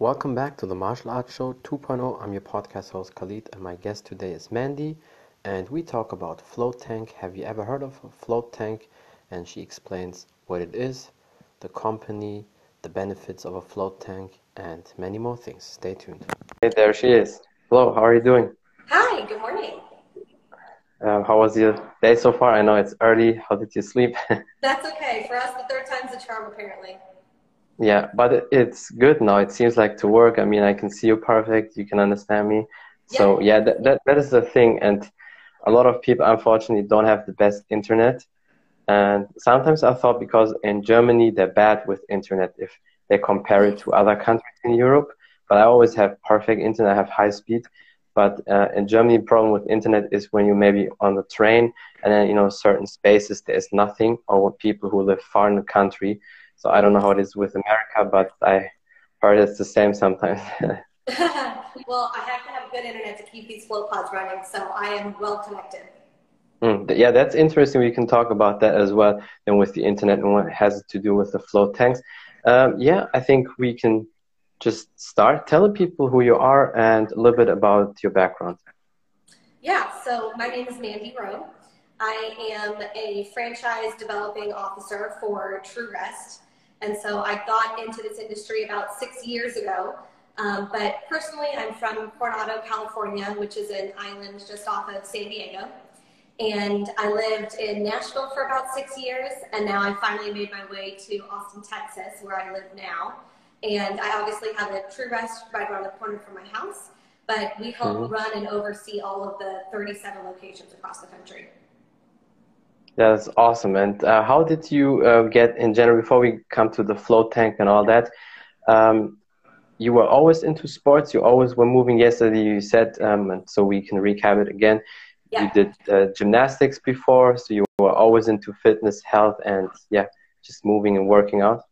Welcome back to the Martial Arts Show 2.0. I'm your podcast host Khalid, and my guest today is Mandy, and we talk about Float Tank. Have you ever heard of Float Tank? And she explains what it is, the company, the benefits of a float tank, and many more things. Stay tuned. Hey, there she is. Hello, how are you doing? Hi, good morning. Uh, how was your day so far? I know it's early. How did you sleep? That's okay. For us, the third time's a charm, apparently. Yeah, but it's good now. It seems like to work. I mean, I can see you perfect. You can understand me. So yeah, that, that, that is the thing. And a lot of people, unfortunately, don't have the best internet. And sometimes I thought because in Germany they're bad with internet if they compare it to other countries in Europe. But I always have perfect internet. I have high speed. But uh, in Germany, the problem with internet is when you maybe on the train and then you know certain spaces there is nothing, or people who live far in the country so I don't know how it is with America, but I heard it's the same sometimes. well, I have to have good internet to keep these float pods running, so I am well connected. Mm, yeah, that's interesting. We can talk about that as well, and with the internet and what has to do with the float tanks. Um, yeah, I think we can just start. Tell people who you are and a little bit about your background. Yeah, so my name is Mandy Rowe. I am a franchise developing officer for True Rest. And so I got into this industry about six years ago. Um, but personally, I'm from Coronado, California, which is an island just off of San Diego. And I lived in Nashville for about six years, and now I finally made my way to Austin, Texas, where I live now. And I obviously have a True Rest right around the corner from my house, but we help mm-hmm. run and oversee all of the 37 locations across the country. That's awesome. And uh, how did you uh, get in general, before we come to the float tank and all that, um, you were always into sports, you always were moving. Yesterday you said, um, and so we can recap it again, yeah. you did uh, gymnastics before, so you were always into fitness, health, and yeah, just moving and working out?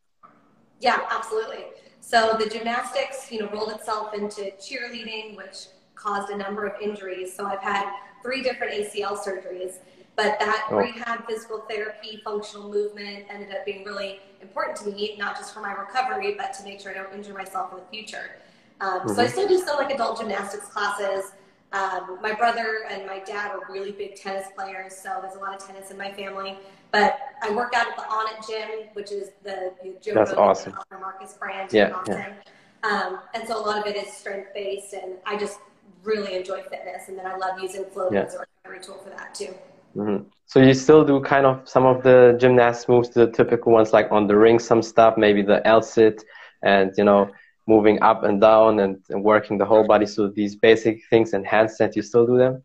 Yeah, absolutely. So the gymnastics, you know, rolled itself into cheerleading, which caused a number of injuries. So I've had three different ACL surgeries. But that oh. rehab, physical therapy, functional movement ended up being really important to me, not just for my recovery, but to make sure I don't injure myself in the future. Um, mm-hmm. So I mm-hmm. still do some like adult gymnastics classes. Um, my brother and my dad are really big tennis players, so there's a lot of tennis in my family. But I work out at the Onnit Gym, which is the, the Joe That's Rogan awesome. Marcus brand yeah, in Austin. Yeah. Um, and so a lot of it is strength based, and I just really enjoy fitness. And then I love using float yeah. as a recovery tool for that too. Mm-hmm. So you still do kind of some of the gymnast moves, the typical ones like on the ring, some stuff, maybe the L sit, and you know, moving up and down and, and working the whole body. So these basic things and handstands, you still do them?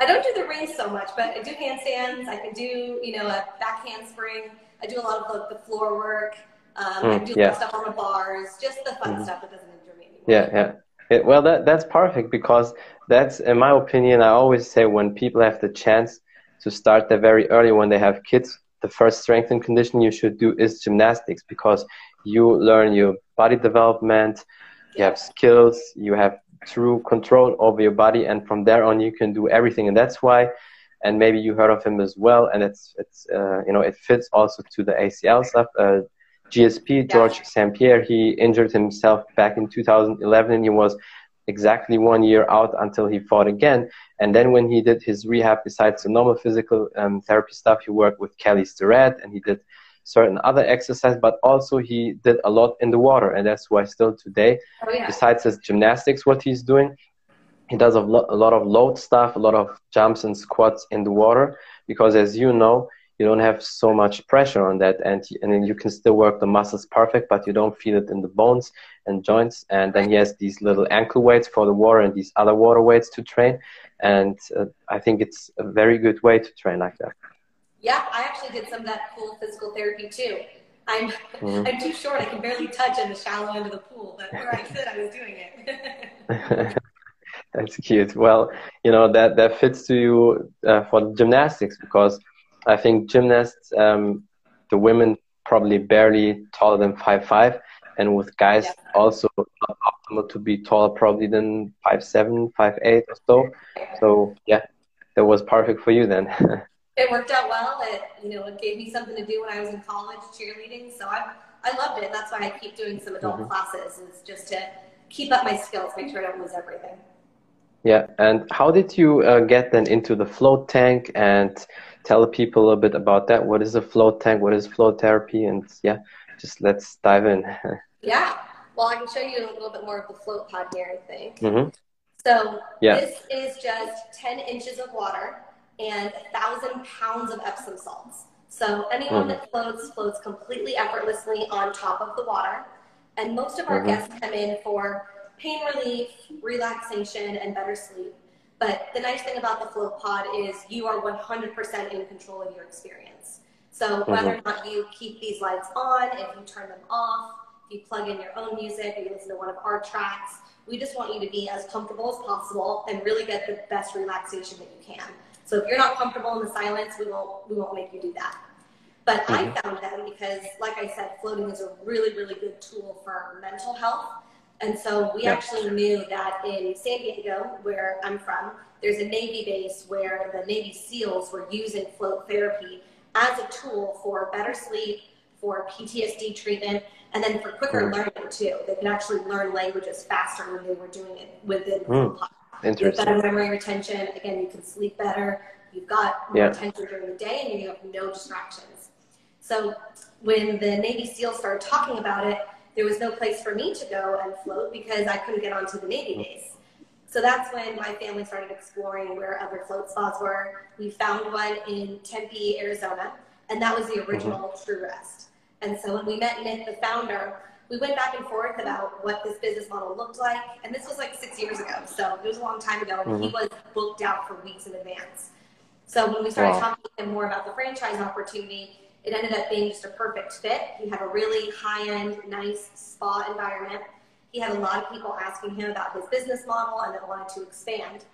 I don't do the rings so much, but I do handstands. I can do, you know, a back handspring. I do a lot of the, the floor work. Um, mm, I do yeah. stuff on the bars, just the fun mm-hmm. stuff that doesn't injure me. Anymore. Yeah, yeah. It, well, that that's perfect because that's, in my opinion, I always say when people have the chance to start that very early when they have kids. The first strength and conditioning you should do is gymnastics because you learn your body development, you have skills, you have true control over your body, and from there on you can do everything. And that's why, and maybe you heard of him as well, and it's it's uh, you know it fits also to the ACL stuff. Uh, GSP George St Pierre he injured himself back in 2011 and he was exactly one year out until he fought again. And then when he did his rehab, besides the normal physical um, therapy stuff, he worked with Kelly Starrett and he did certain other exercise, but also he did a lot in the water. And that's why still today, oh, yeah. besides his gymnastics, what he's doing, he does a, lo- a lot of load stuff, a lot of jumps and squats in the water, because as you know, you don't have so much pressure on that and, and then you can still work the muscles perfect but you don't feel it in the bones and joints. And then he has these little ankle weights for the water and these other water weights to train. And uh, i think it's a very good way to train like that. Yeah i actually did some of that cool physical therapy too. I'm mm-hmm. i'm too short. I can barely touch in the shallow end of the pool but where i sit i was doing it. That's cute. Well you know that that fits to you uh, for gymnastics because I think gymnasts, um, the women probably barely taller than five five, and with guys yeah. also optimal to be taller probably than five seven, five eight or so. So yeah, that was perfect for you then. it worked out well. It you know it gave me something to do when I was in college cheerleading. So I I loved it. That's why I keep doing some adult mm-hmm. classes. It's just to keep up my skills, make sure I don't lose everything. Yeah, and how did you uh, get then into the float tank and tell people a little bit about that? What is a float tank? What is float therapy? And yeah, just let's dive in. yeah, well, I can show you a little bit more of the float pod here, I think. Mm-hmm. So yeah. this is just 10 inches of water and a thousand pounds of Epsom salts. So anyone mm-hmm. that floats floats completely effortlessly on top of the water. And most of our mm-hmm. guests come in for pain relief, relaxation, and better sleep. But the nice thing about the float pod is you are 100% in control of your experience. So whether mm-hmm. or not you keep these lights on, if you turn them off, if you plug in your own music, or you listen to one of our tracks, we just want you to be as comfortable as possible and really get the best relaxation that you can. So if you're not comfortable in the silence, we won't we won't make you do that. But mm-hmm. I found them because, like I said, floating is a really really good tool for mental health. And so we actually knew that in San Diego, where I'm from, there's a Navy base where the Navy SEALs were using float therapy as a tool for better sleep, for PTSD treatment, and then for quicker mm. learning too. They can actually learn languages faster when they were doing it within mm. Interesting. better memory retention. Again, you can sleep better. You've got more yeah. attention during the day, and you have no distractions. So when the Navy SEALs started talking about it, there was no place for me to go and float because I couldn't get onto the Navy mm. base. So that's when my family started exploring where other float spas were. We found one in Tempe, Arizona, and that was the mm-hmm. original mm-hmm. True Rest. And so when we met Nick, the founder, we went back and forth about what this business model looked like. And this was like six years ago. So it was a long time ago. And mm-hmm. he was booked out for weeks in advance. So when we started wow. talking to him more about the franchise opportunity, it ended up being just a perfect fit. He had a really high end, nice spa environment. He had a lot of people asking him about his business model and that wanted to expand.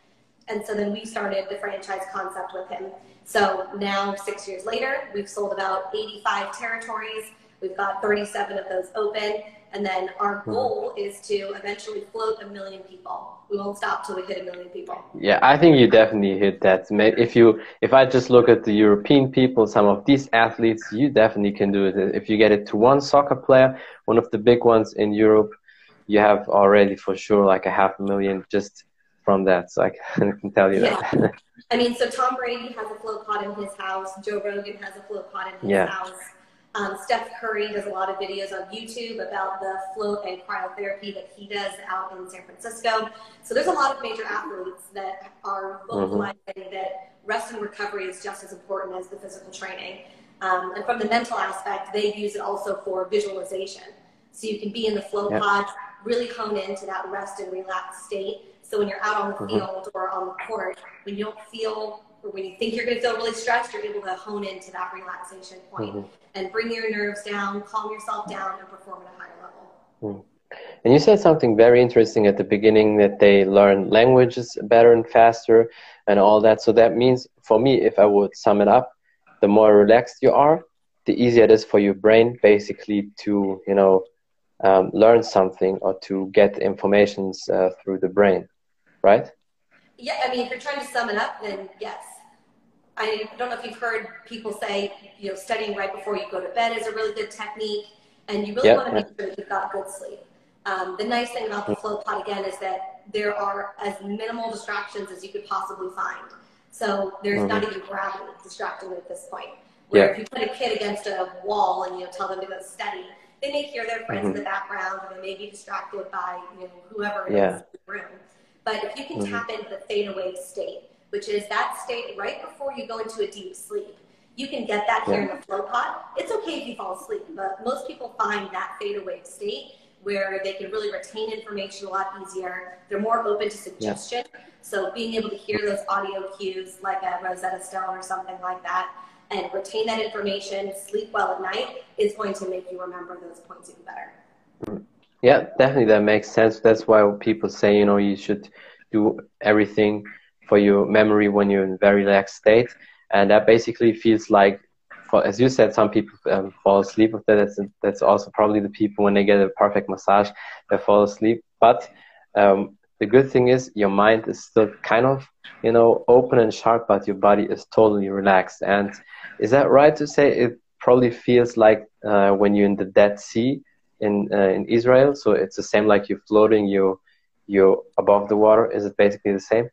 And so then we started the franchise concept with him. So now, six years later, we've sold about 85 territories. We've got 37 of those open. And then our goal is to eventually float a million people. We won't stop till we hit a million people. Yeah, I think you definitely hit that. If you, if I just look at the European people, some of these athletes, you definitely can do it. If you get it to one soccer player, one of the big ones in Europe, you have already for sure like a half a million just from that. So I can tell you yeah. that. I mean, so Tom Brady has a float pod in his house. Joe Rogan has a float pod in his yeah. house. Um, Steph Curry does a lot of videos on YouTube about the float and cryotherapy that he does out in San Francisco. So there's a lot of major athletes that are vocalizing mm-hmm. that rest and recovery is just as important as the physical training. Um, and from the mental aspect, they use it also for visualization. So you can be in the float yep. pod, really hone into that rest and relaxed state. So when you're out on the mm-hmm. field or on the court, when you don't feel or when you think you're going to feel really stressed, you're able to hone into that relaxation point mm-hmm. And bring your nerves down, calm yourself down, and perform at a higher level. Mm. And you said something very interesting at the beginning that they learn languages better and faster and all that. So that means, for me, if I would sum it up, the more relaxed you are, the easier it is for your brain basically to, you know, um, learn something or to get information uh, through the brain, right? Yeah, I mean, if you're trying to sum it up, then yes. I don't know if you've heard people say, you know, studying right before you go to bed is a really good technique, and you really yep. want to make sure that you've got good sleep. Um, the nice thing about the float pod again is that there are as minimal distractions as you could possibly find. So there's mm-hmm. not even gravity distracting at this point. Where yeah. if you put a kid against a wall and you know tell them to go study, they may hear their friends mm-hmm. in the background or they may be distracted by you know whoever yeah. is in the room. But if you can mm-hmm. tap into the theta wave state, which is that state right before you go into a deep sleep, you can get that here yeah. in the float pod. It's okay if you fall asleep, but most people find that theta wave state where they can really retain information a lot easier. They're more open to suggestion. Yeah. So being able to hear those audio cues like a Rosetta Stone or something like that and retain that information, sleep well at night is going to make you remember those points even better. Yeah, definitely that makes sense. That's why people say, you know, you should do everything for your memory when you're in a very relaxed state. And that basically feels like, for, as you said, some people um, fall asleep with that. That's, that's also probably the people when they get a perfect massage, they fall asleep. But um, the good thing is your mind is still kind of, you know, open and sharp, but your body is totally relaxed. And is that right to say it probably feels like uh, when you're in the Dead Sea, in uh, in Israel? So it's the same like you're floating, you you above the water. Is it basically the same?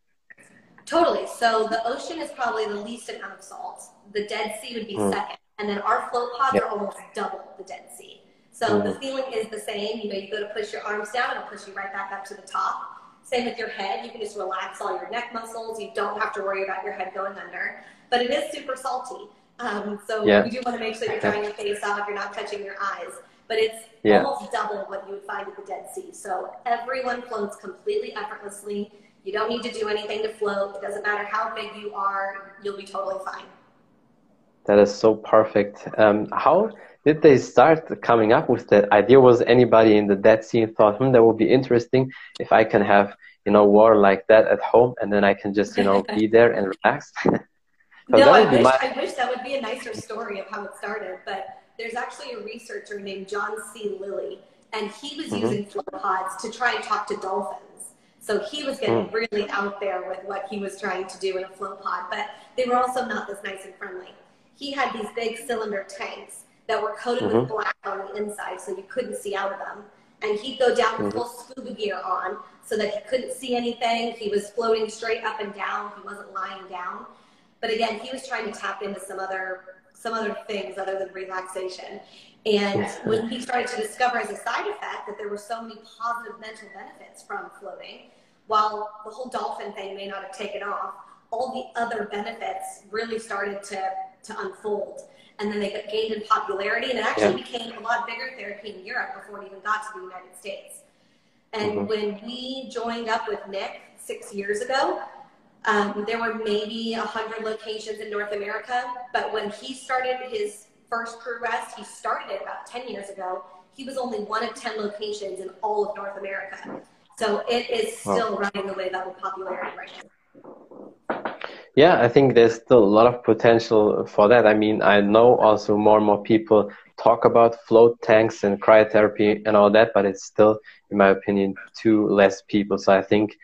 Totally. So the ocean is probably the least amount of salt. The Dead Sea would be mm. second, and then our float pods yep. are almost double the Dead Sea. So mm. the feeling is the same. You know, you go to push your arms down, it'll push you right back up to the top. Same with your head. You can just relax all your neck muscles. You don't have to worry about your head going under. But it is super salty. Um, so yeah. you do want to make sure you're drying your face off, you're not touching your eyes. But it's yeah. almost double what you would find at the Dead Sea. So everyone floats completely effortlessly. You don't need to do anything to float. It doesn't matter how big you are, you'll be totally fine. That is so perfect. Um, how did they start coming up with that idea? Was anybody in the Dead Sea thought, hmm, that would be interesting if I can have, you know, water like that at home and then I can just, you know, be there and relax? no, I wish, my... I wish that would be a nicer story of how it started, but there's actually a researcher named John C. Lilly, and he was mm-hmm. using float pods to try and talk to dolphins. So he was getting mm. really out there with what he was trying to do in a float pod, but they were also not this nice and friendly. He had these big cylinder tanks that were coated mm-hmm. with black on the inside so you couldn't see out of them. And he'd go down with mm-hmm. full scuba gear on so that he couldn't see anything. He was floating straight up and down. He wasn't lying down. But again, he was trying to tap into some other some other things other than relaxation. And when he started to discover as a side effect that there were so many positive mental benefits from floating, while the whole dolphin thing may not have taken off, all the other benefits really started to, to unfold and then they gained in popularity, and it actually yeah. became a lot bigger therapy in Europe before it even got to the United States. And mm-hmm. when we joined up with Nick six years ago, um, there were maybe 100 locations in North America, but when he started his first True Rest, he started it about 10 years ago. He was only one of 10 locations in all of North America. So it is still wow. running the wave up of popularity right now. Yeah, I think there's still a lot of potential for that. I mean, I know also more and more people talk about float tanks and cryotherapy and all that, but it's still, in my opinion, too less people. So I think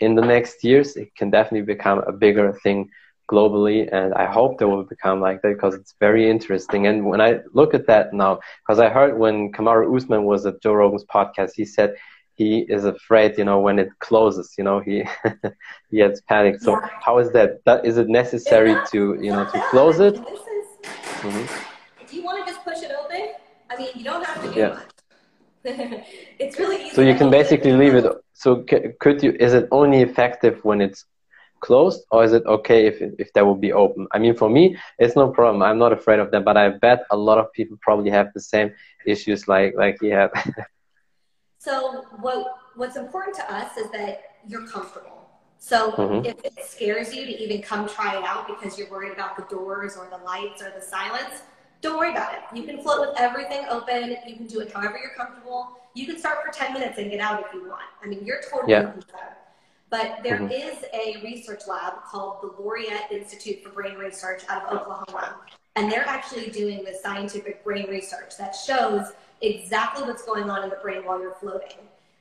in the next years, it can definitely become a bigger thing globally. And I hope that will become like that because it's very interesting. And when I look at that now, because I heard when Kamaru Usman was at Joe Rogan's podcast, he said he is afraid, you know, when it closes, you know, he he gets panicked. So yeah. how is that? that? Is it necessary not, to, you know, to close it? mm-hmm. If you want to just push it open, I mean, you don't have to do yeah. much. it's really easy. So you can basically leave it. So could you? Is it only effective when it's closed, or is it okay if if that will be open? I mean, for me, it's no problem. I'm not afraid of that, but I bet a lot of people probably have the same issues like like he had. So what what's important to us is that you're comfortable. So mm-hmm. if it scares you to even come try it out because you're worried about the doors or the lights or the silence, don't worry about it. You can float with everything open. You can do it however you're comfortable. You can start for 10 minutes and get out if you want. I mean, you're totally yeah. But there mm-hmm. is a research lab called the Laureate Institute for Brain Research out of Oklahoma. And they're actually doing this scientific brain research that shows exactly what's going on in the brain while you're floating.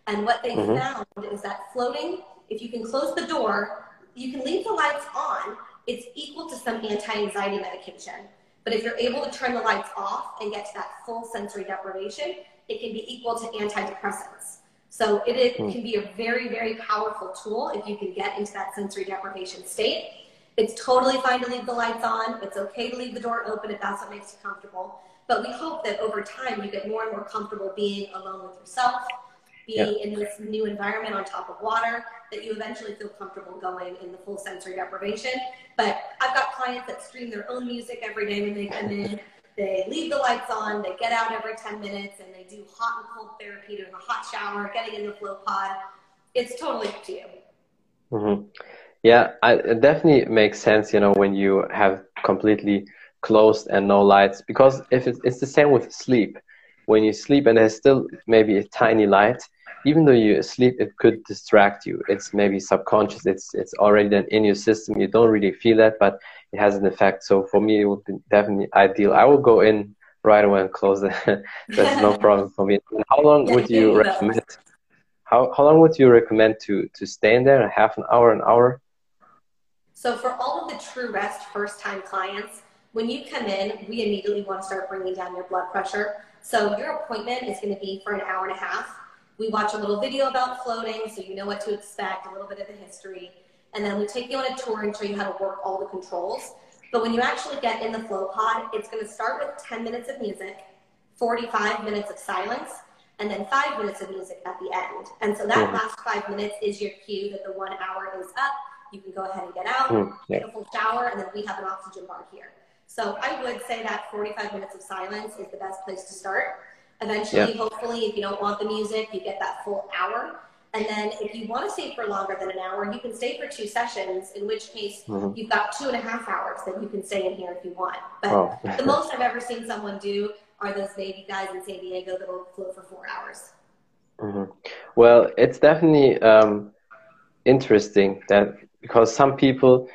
And what they mm-hmm. found is that floating, if you can close the door, you can leave the lights on, it's equal to some anti anxiety medication. But if you're able to turn the lights off and get to that full sensory deprivation, it can be equal to antidepressants. So it, it mm. can be a very, very powerful tool if you can get into that sensory deprivation state. It's totally fine to leave the lights on. It's okay to leave the door open if that's what makes you comfortable. But we hope that over time you get more and more comfortable being alone with yourself, being in this new environment on top of water, that you eventually feel comfortable going in the full sensory deprivation. But I've got clients that stream their own music every day when they come in. They leave the lights on, they get out every 10 minutes, and they do hot and cold therapy, doing a hot shower, getting in the float pod. It's totally up to you. Mm-hmm. Yeah, I, it definitely makes sense, you know, when you have completely closed and no lights because if it's, it's the same with sleep when you sleep and there's still maybe a tiny light even though you sleep it could distract you it's maybe subconscious it's it's already then in your system you don't really feel that but it has an effect. So for me it would be definitely ideal. I will go in right away and close it that's no problem for me. How long would you recommend how, how long would you recommend to to stay in there? Half an hour an hour? So for all of the true rest first time clients when you come in, we immediately want to start bringing down your blood pressure. So your appointment is going to be for an hour and a half. We watch a little video about floating so you know what to expect, a little bit of the history, and then we take you on a tour and show you how to work all the controls. But when you actually get in the float pod, it's going to start with 10 minutes of music, 45 minutes of silence, and then five minutes of music at the end. And so that mm-hmm. last five minutes is your cue that the one hour is up. You can go ahead and get out, mm, yeah. take a full shower, and then we have an oxygen bar here. So I would say that 45 minutes of silence is the best place to start. Eventually, yeah. hopefully, if you don't want the music, you get that full hour. And then if you want to stay for longer than an hour, you can stay for two sessions, in which case mm-hmm. you've got two and a half hours that you can stay in here if you want. But oh. the most I've ever seen someone do are those Navy guys in San Diego that will float for four hours. Mm-hmm. Well, it's definitely um, interesting that because some people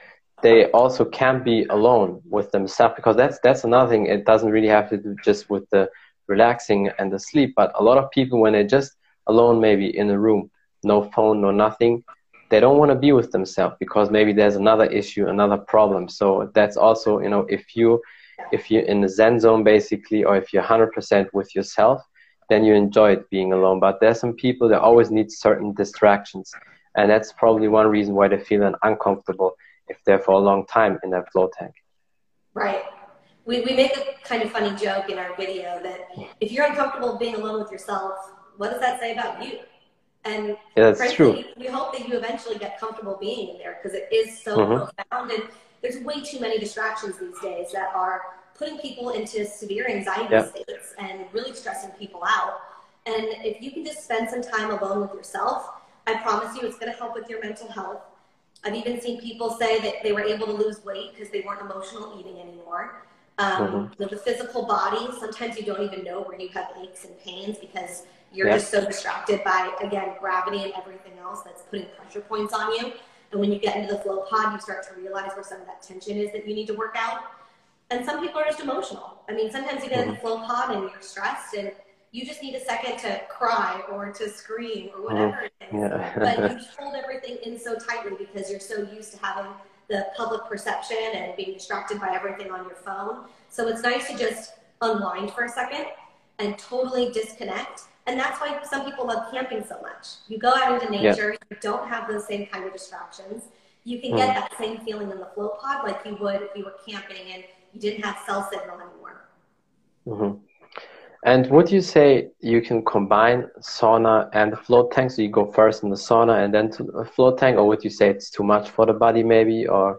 they also can't be alone with themselves because that's that's another thing. It doesn't really have to do just with the relaxing and the sleep, but a lot of people when they're just alone, maybe in a room, no phone, no nothing, they don't want to be with themselves because maybe there's another issue, another problem. So that's also you know if you if you're in the zen zone basically or if you're 100% with yourself then you enjoy it being alone. But there's some people that always need certain distractions. And that's probably one reason why they feel uncomfortable if they're for a long time in that float tank. Right. We, we make a kind of funny joke in our video that if you're uncomfortable being alone with yourself what does that say about you and yeah, that's frankly, true. we hope that you eventually get comfortable being in there because it is so mm-hmm. profound and there's way too many distractions these days that are putting people into severe anxiety states and really stressing people out. And if you can just spend some time alone with yourself, I promise you it's going to help with your mental health. I've even seen people say that they were able to lose weight because they weren't emotional eating anymore. Um, mm-hmm. the physical body, sometimes you don't even know where you have aches and pains because you're yep. just so distracted by, again, gravity and everything else that's putting pressure points on you. And when you get into the float pod, you start to realize where some of that tension is that you need to work out. And some people are just emotional. I mean, sometimes you get in the mm-hmm. pod and you're stressed and you just need a second to cry or to scream or whatever it is. Yeah. but you hold everything in so tightly because you're so used to having the public perception and being distracted by everything on your phone. So it's nice to just unwind for a second and totally disconnect and that's why some people love camping so much. You go out into nature, you don't have those same kind of distractions. You can get mm. that same feeling in the float pod like you would if you were camping and you didn't have cell signal anymore. Mm-hmm. And would you say you can combine sauna and the float tank? So you go first in the sauna and then to the float tank, or would you say it's too much for the body, maybe, or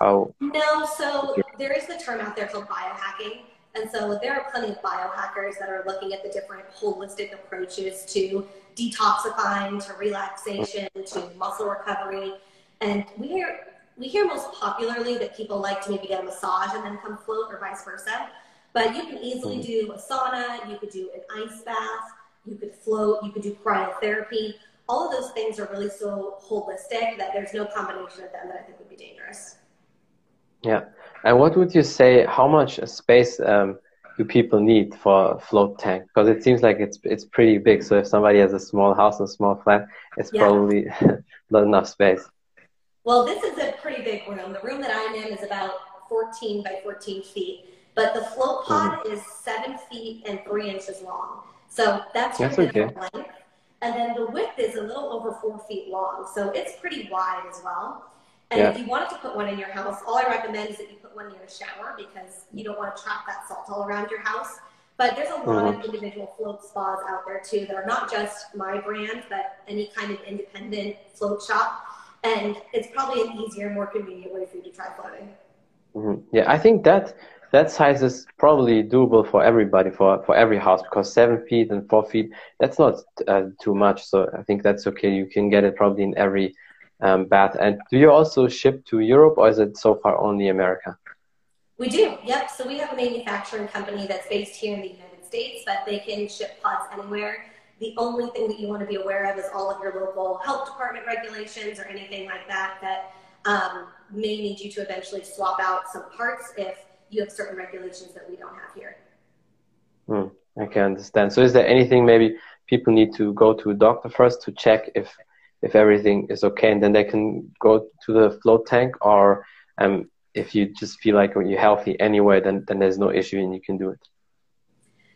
how? No. So there is the term out there called biohacking, and so there are plenty of biohackers that are looking at the different holistic approaches to detoxifying, to relaxation, to muscle recovery. And we hear we hear most popularly that people like to maybe get a massage and then come float or vice versa. But you can easily mm-hmm. do a sauna, you could do an ice bath, you could float, you could do cryotherapy. All of those things are really so holistic that there's no combination of them that I think would be dangerous. Yeah. And what would you say? How much space um, do people need for a float tank? Because it seems like it's it's pretty big. So if somebody has a small house and small flat, it's yeah. probably not enough space. Well, this is a pretty big room. The room that I'm in is about 14 by 14 feet, but the float pod mm. is seven feet and three inches long. So that's, that's okay. length. And then the width is a little over four feet long. So it's pretty wide as well. And yeah. if you wanted to put one in your house, all I recommend is that you put one near a shower because you don't want to trap that salt all around your house. But there's a lot mm-hmm. of individual float spas out there too that are not just my brand, but any kind of independent float shop. And it's probably an easier, more convenient way for you to try floating. Mm-hmm. Yeah, I think that that size is probably doable for everybody, for for every house, because seven feet and four feet, that's not uh, too much. So I think that's okay. You can get it probably in every um, bath. And do you also ship to Europe or is it so far only America? We do, yep. So we have a manufacturing company that's based here in the United States, but they can ship pods anywhere. The only thing that you want to be aware of is all of your local health department regulations or anything like that that um, may need you to eventually swap out some parts if you have certain regulations that we don't have here. Hmm, I can understand. So is there anything maybe people need to go to a doctor first to check if if everything is okay, and then they can go to the float tank, or um, if you just feel like you're healthy anyway, then then there's no issue and you can do it.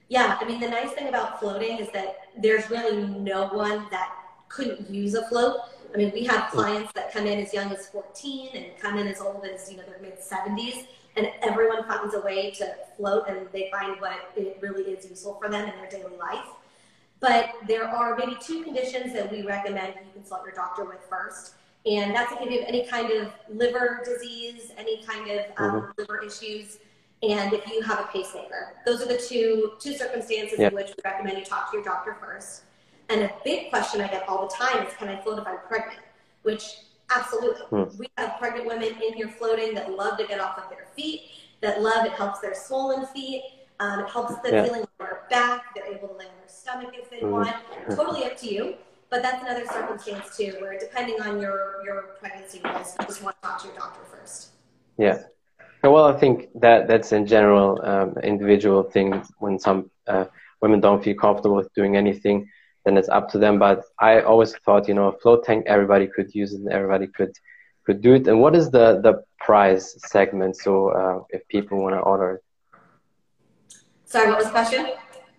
Yeah, I mean the nice thing about floating is that there's really no one that couldn't use a float. I mean, we have clients that come in as young as 14 and come in as old as you know their mid 70s, and everyone finds a way to float, and they find what it really is useful for them in their daily life. But there are maybe two conditions that we recommend you consult your doctor with first. And that's if you have any kind of liver disease, any kind of um, mm-hmm. liver issues, and if you have a pacemaker. Those are the two, two circumstances in which we recommend you talk to your doctor first. And a big question I get all the time is can I float if I'm pregnant? Which absolutely. Mm. We have pregnant women in here floating that love to get off of their feet, that love it helps their swollen feet. Um, it helps them yeah. feeling on their back. They're able to lay on their stomach if they mm. want. Totally up to you. But that's another circumstance too, where depending on your, your pregnancy risk, you just want to talk to your doctor first. Yeah. Well, I think that that's in general um, individual thing. When some uh, women don't feel comfortable with doing anything, then it's up to them. But I always thought, you know, a float tank, everybody could use it, and everybody could could do it. And what is the the price segment? So uh, if people want to order it. Sorry, what was the question?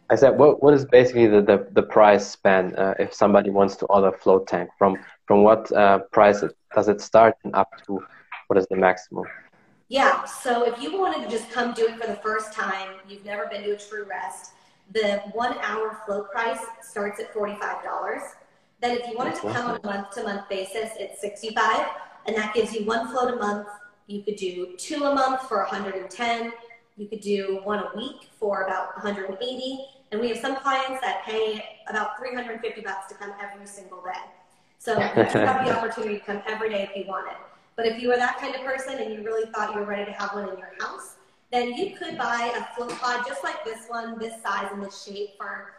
I said, what, what is basically the, the, the price span uh, if somebody wants to order a float tank? From from what uh, price it, does it start and up to what is the maximum? Yeah, so if you wanted to just come do it for the first time, you've never been to a True Rest, the one hour float price starts at $45. Then if you wanted to come on a month to month basis, it's 65 and that gives you one float a month. You could do two a month for 110. You could do one a week for about 180. And we have some clients that pay about 350 bucks to come every single day. So you have the opportunity to come every day if you want it. But if you were that kind of person and you really thought you were ready to have one in your house, then you could buy a float pod just like this one, this size and this shape for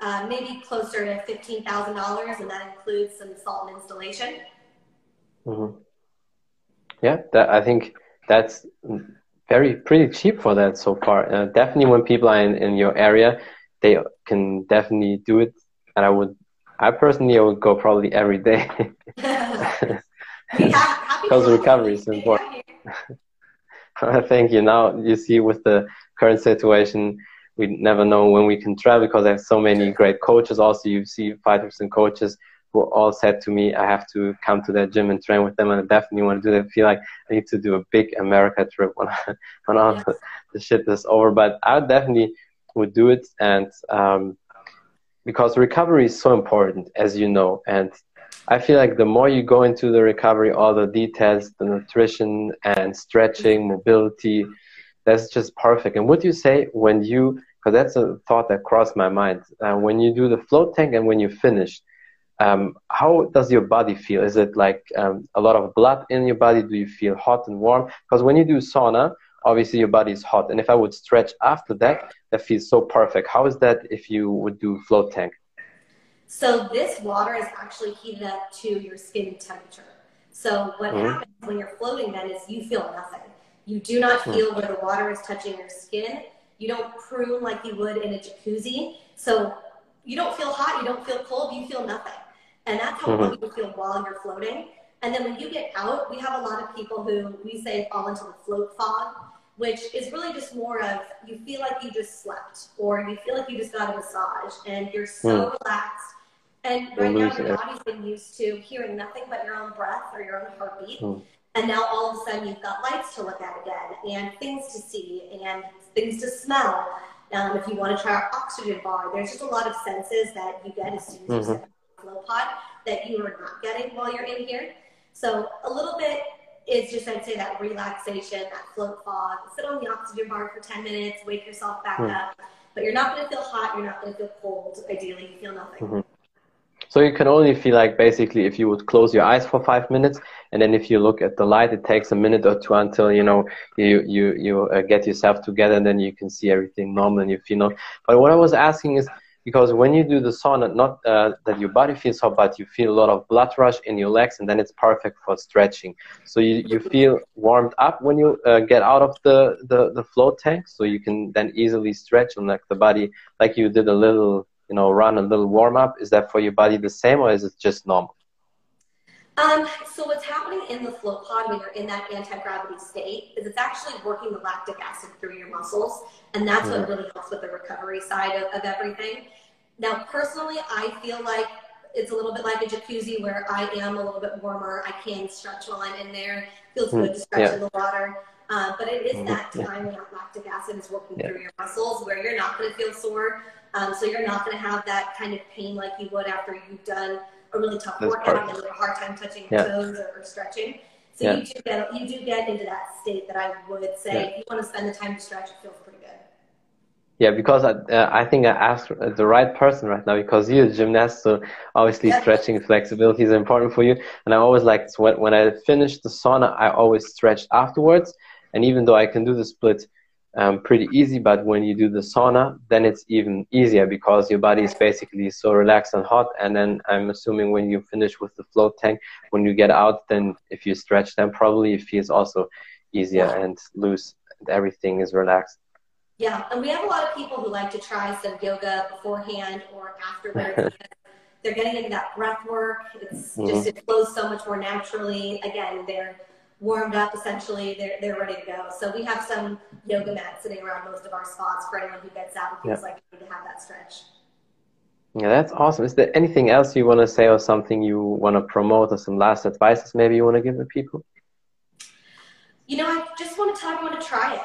uh, maybe closer to $15,000 and that includes some salt and installation. Mm-hmm. Yeah, that, I think that's very pretty cheap for that so far. Uh, definitely when people are in, in your area, they can definitely do it. And I would, I personally, I would go probably every day. because recovery is important. Thank you. Now you see with the current situation, we never know when we can travel because there's so many great coaches. Also, you see five percent coaches who all said to me, I have to come to that gym and train with them, and I definitely want to do that. I feel like I need to do a big America trip when when all yes. the, the shit is over. But I definitely would do it, and um, because recovery is so important, as you know, and I feel like the more you go into the recovery, all the details, the nutrition and stretching, mobility, that's just perfect. And what do you say when you, because that's a thought that crossed my mind, uh, when you do the float tank and when you finish, um, how does your body feel? Is it like um, a lot of blood in your body? Do you feel hot and warm? Because when you do sauna, obviously your body is hot. And if I would stretch after that, that feels so perfect. How is that if you would do float tank? So this water is actually heated up to your skin temperature. So what mm-hmm. happens when you're floating then is you feel nothing. You do not hmm. feel where the water is touching your skin. You don't prune like you would in a jacuzzi. So you don't feel hot, you don't feel cold, you feel nothing. And that's how mm-hmm. you feel while you're floating. And then when you get out, we have a lot of people who we say fall into the float fog, which is really just more of you feel like you just slept or you feel like you just got a massage and you're so mm. relaxed and right now, your body's been used to hearing nothing but your own breath or your own heartbeat. Hmm. And now all of a sudden, you've got lights to look at again, and things to see, and things to smell. Um, if you want to try our oxygen bar, there's just a lot of senses that you get as soon as mm-hmm. you step float pod that you are not getting while you're in here. So a little bit is just I'd say that relaxation, that float fog. Sit on the oxygen bar for 10 minutes, wake yourself back mm. up. But you're not going to feel hot. You're not going to feel cold. Ideally, you feel nothing. Mm-hmm. So you can only feel like basically if you would close your eyes for five minutes, and then if you look at the light, it takes a minute or two until you know you you you uh, get yourself together, and then you can see everything normal and you feel normal. But what I was asking is because when you do the sauna, not uh, that your body feels hot, but you feel a lot of blood rush in your legs, and then it's perfect for stretching. So you, you feel warmed up when you uh, get out of the, the, the float tank, so you can then easily stretch and like the body, like you did a little you know, run a little warm up? Is that for your body the same or is it just normal? Um, so what's happening in the float pod when you're in that anti-gravity state is it's actually working the lactic acid through your muscles, and that's what really helps with the recovery side of, of everything. Now, personally, I feel like it's a little bit like a jacuzzi where I am a little bit warmer. I can stretch while I'm in there. Feels good to stretch yeah. in the water. Uh, but it is mm-hmm. that time when that lactic acid is working yeah. through your muscles where you're not going to feel sore. Um, so you're not going to have that kind of pain like you would after you've done a really tough workout and you a hard time touching your yeah. toes or, or, stretching. So you do get you do get into that state that I would say if you want to spend the time to stretch, it feels good. Yeah, because I, uh, I think I asked the right person right now because you're a gymnast, so obviously stretching and flexibility is important for you. And I always like when when I finish the sauna, I always stretch afterwards. And even though I can do the split um, pretty easy. But when you do the sauna, then it's even easier because your body is basically so relaxed and hot. And then I'm assuming when you finish with the float tank, when you get out, then if you stretch, then probably it feels also easier and loose. And everything is relaxed. Yeah, and we have a lot of people who like to try some yoga beforehand or afterwards. they're getting into that breath work. It's mm-hmm. just it flows so much more naturally. Again, they're warmed up essentially they're, they're ready to go so we have some yoga mats sitting around most of our spots for anyone who gets out and feels like they need to have that stretch yeah that's awesome is there anything else you want to say or something you want to promote or some last advices maybe you want to give the people you know i just want to tell everyone to try it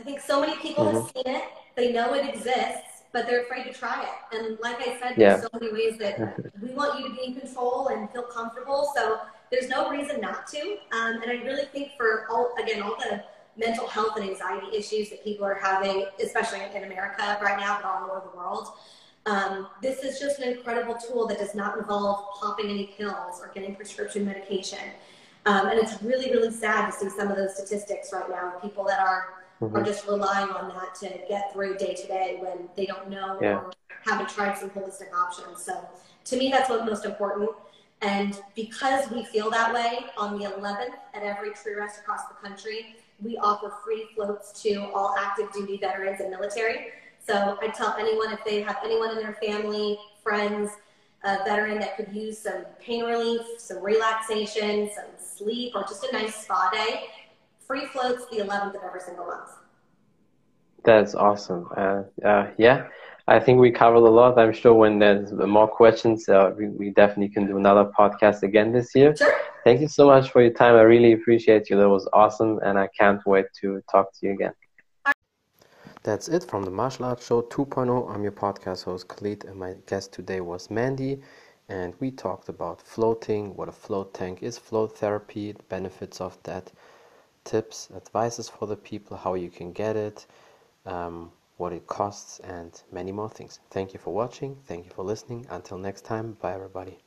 i think so many people mm-hmm. have seen it they know it exists but they're afraid to try it and like i said yeah. there's so many ways that we want you to be in control and feel comfortable so there's no reason not to. Um, and I really think for all, again, all the mental health and anxiety issues that people are having, especially in America right now, but all over the world, um, this is just an incredible tool that does not involve popping any pills or getting prescription medication. Um, and it's really, really sad to see some of those statistics right now of people that are mm-hmm. are just relying on that to get through day to day when they don't know yeah. or haven't tried some holistic options. So to me, that's what's most important. And because we feel that way, on the 11th at every True Rest across the country, we offer free floats to all active duty veterans and military. So I tell anyone if they have anyone in their family, friends, a veteran that could use some pain relief, some relaxation, some sleep, or just a nice spa day, free floats the 11th of every single month. That's awesome. Uh, uh, yeah, I think we covered a lot. I'm sure when there's more questions, uh, we, we, definitely can do another podcast again this year. Sure. Thank you so much for your time. I really appreciate you. That was awesome, and I can't wait to talk to you again. That's it from the Martial Arts Show 2.0. I'm your podcast host, Khalid, and my guest today was Mandy. And we talked about floating, what a float tank is, float therapy, the benefits of that, tips, advices for the people, how you can get it. Um, what it costs, and many more things. Thank you for watching. Thank you for listening. Until next time, bye everybody.